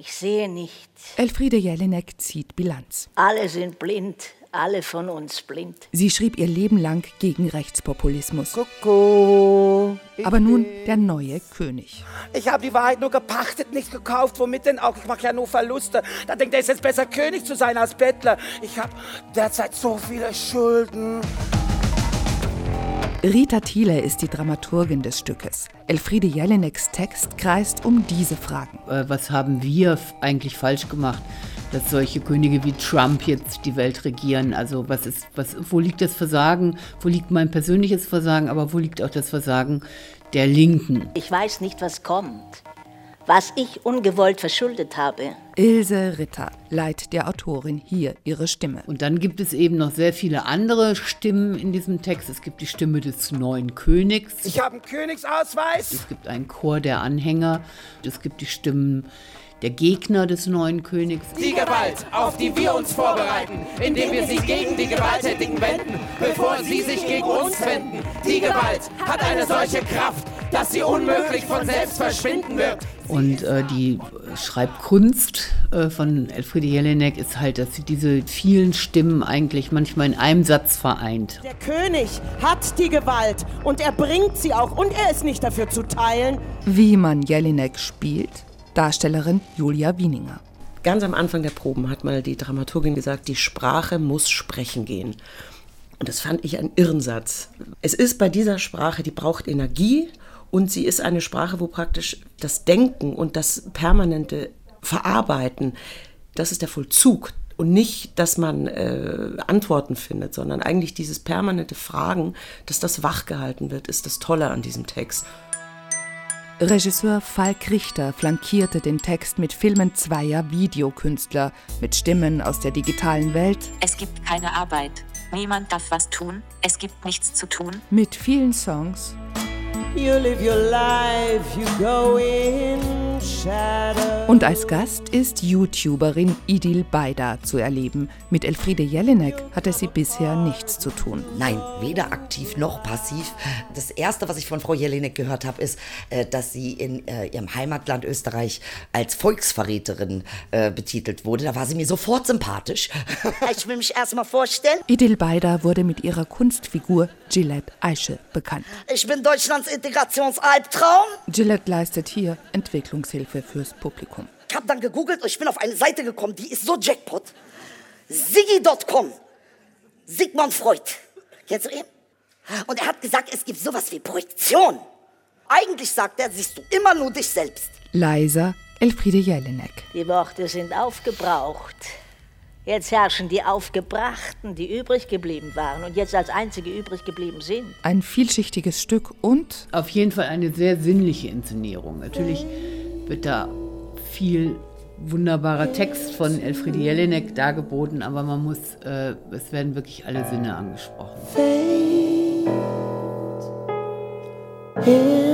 Ich sehe nicht. Elfriede Jelinek zieht Bilanz. Alle sind blind, alle von uns blind. Sie schrieb ihr Leben lang gegen Rechtspopulismus. Kuckuck. Aber nun der neue König. Ich habe die Wahrheit nur gepachtet, nicht gekauft. Womit denn auch? Ich mache ja nur Verluste. Da denkt er, es ist besser, König zu sein als Bettler. Ich habe derzeit so viele Schulden. Rita Thiele ist die Dramaturgin des Stückes. Elfriede Jelineks Text kreist um diese Fragen. Äh, was haben wir eigentlich falsch gemacht, dass solche Könige wie Trump jetzt die Welt regieren? Also was ist, was, wo liegt das Versagen? Wo liegt mein persönliches Versagen? Aber wo liegt auch das Versagen der Linken? Ich weiß nicht, was kommt. Was ich ungewollt verschuldet habe. Ilse Ritter leiht der Autorin hier ihre Stimme. Und dann gibt es eben noch sehr viele andere Stimmen in diesem Text. Es gibt die Stimme des neuen Königs. Ich habe einen Königsausweis. Es gibt einen Chor der Anhänger. Es gibt die Stimmen der Gegner des neuen Königs. Die Gewalt, auf die wir uns vorbereiten, indem wir sie gegen die Gewalttätigen wenden, bevor sie sich gegen uns wenden. Die Gewalt hat eine solche Kraft, dass sie unmöglich von selbst verschwinden wird. Und äh, die Schreibkunst äh, von Elfriede Jelinek ist halt, dass sie diese vielen Stimmen eigentlich manchmal in einem Satz vereint. Der König hat die Gewalt und er bringt sie auch und er ist nicht dafür zu teilen. Wie man Jelinek spielt, Darstellerin Julia Wieninger. Ganz am Anfang der Proben hat mal die Dramaturgin gesagt, die Sprache muss sprechen gehen. Und das fand ich einen Irrensatz. Es ist bei dieser Sprache, die braucht Energie und sie ist eine Sprache, wo praktisch das Denken und das permanente Verarbeiten, das ist der Vollzug und nicht, dass man äh, Antworten findet, sondern eigentlich dieses permanente Fragen, dass das wachgehalten wird, ist das Tolle an diesem Text. Regisseur Falk Richter flankierte den Text mit Filmen zweier Videokünstler, mit Stimmen aus der digitalen Welt, Es gibt keine Arbeit. Niemand darf was tun. Es gibt nichts zu tun. mit vielen Songs You live your life, you go in. Und als Gast ist YouTuberin Idil Beida zu erleben. Mit Elfriede Jelinek hatte sie bisher nichts zu tun. Nein, weder aktiv noch passiv. Das Erste, was ich von Frau Jelinek gehört habe, ist, äh, dass sie in äh, ihrem Heimatland Österreich als Volksverräterin äh, betitelt wurde. Da war sie mir sofort sympathisch. Ich will mich erstmal vorstellen. Idil Beida wurde mit ihrer Kunstfigur Gillette Aische bekannt. Ich bin Deutschlands Integrationsalbtraum. Gillette leistet hier Entwicklungshilfe fürs Publikum. Ich habe dann gegoogelt und ich bin auf eine Seite gekommen, die ist so Jackpot. Siggi.com. Sigmund Freud. Kennst du ihn? Und er hat gesagt, es gibt sowas wie Projektion. Eigentlich sagt er, siehst du immer nur dich selbst. Leiser Elfriede Jelinek. Die Worte sind aufgebraucht. Jetzt herrschen die Aufgebrachten, die übrig geblieben waren und jetzt als einzige übrig geblieben sind. Ein vielschichtiges Stück und Auf jeden Fall eine sehr sinnliche Inszenierung. Natürlich wird da viel wunderbarer Text von Elfriede Jelinek dargeboten, aber man muss, äh, es werden wirklich alle Sinne angesprochen. Here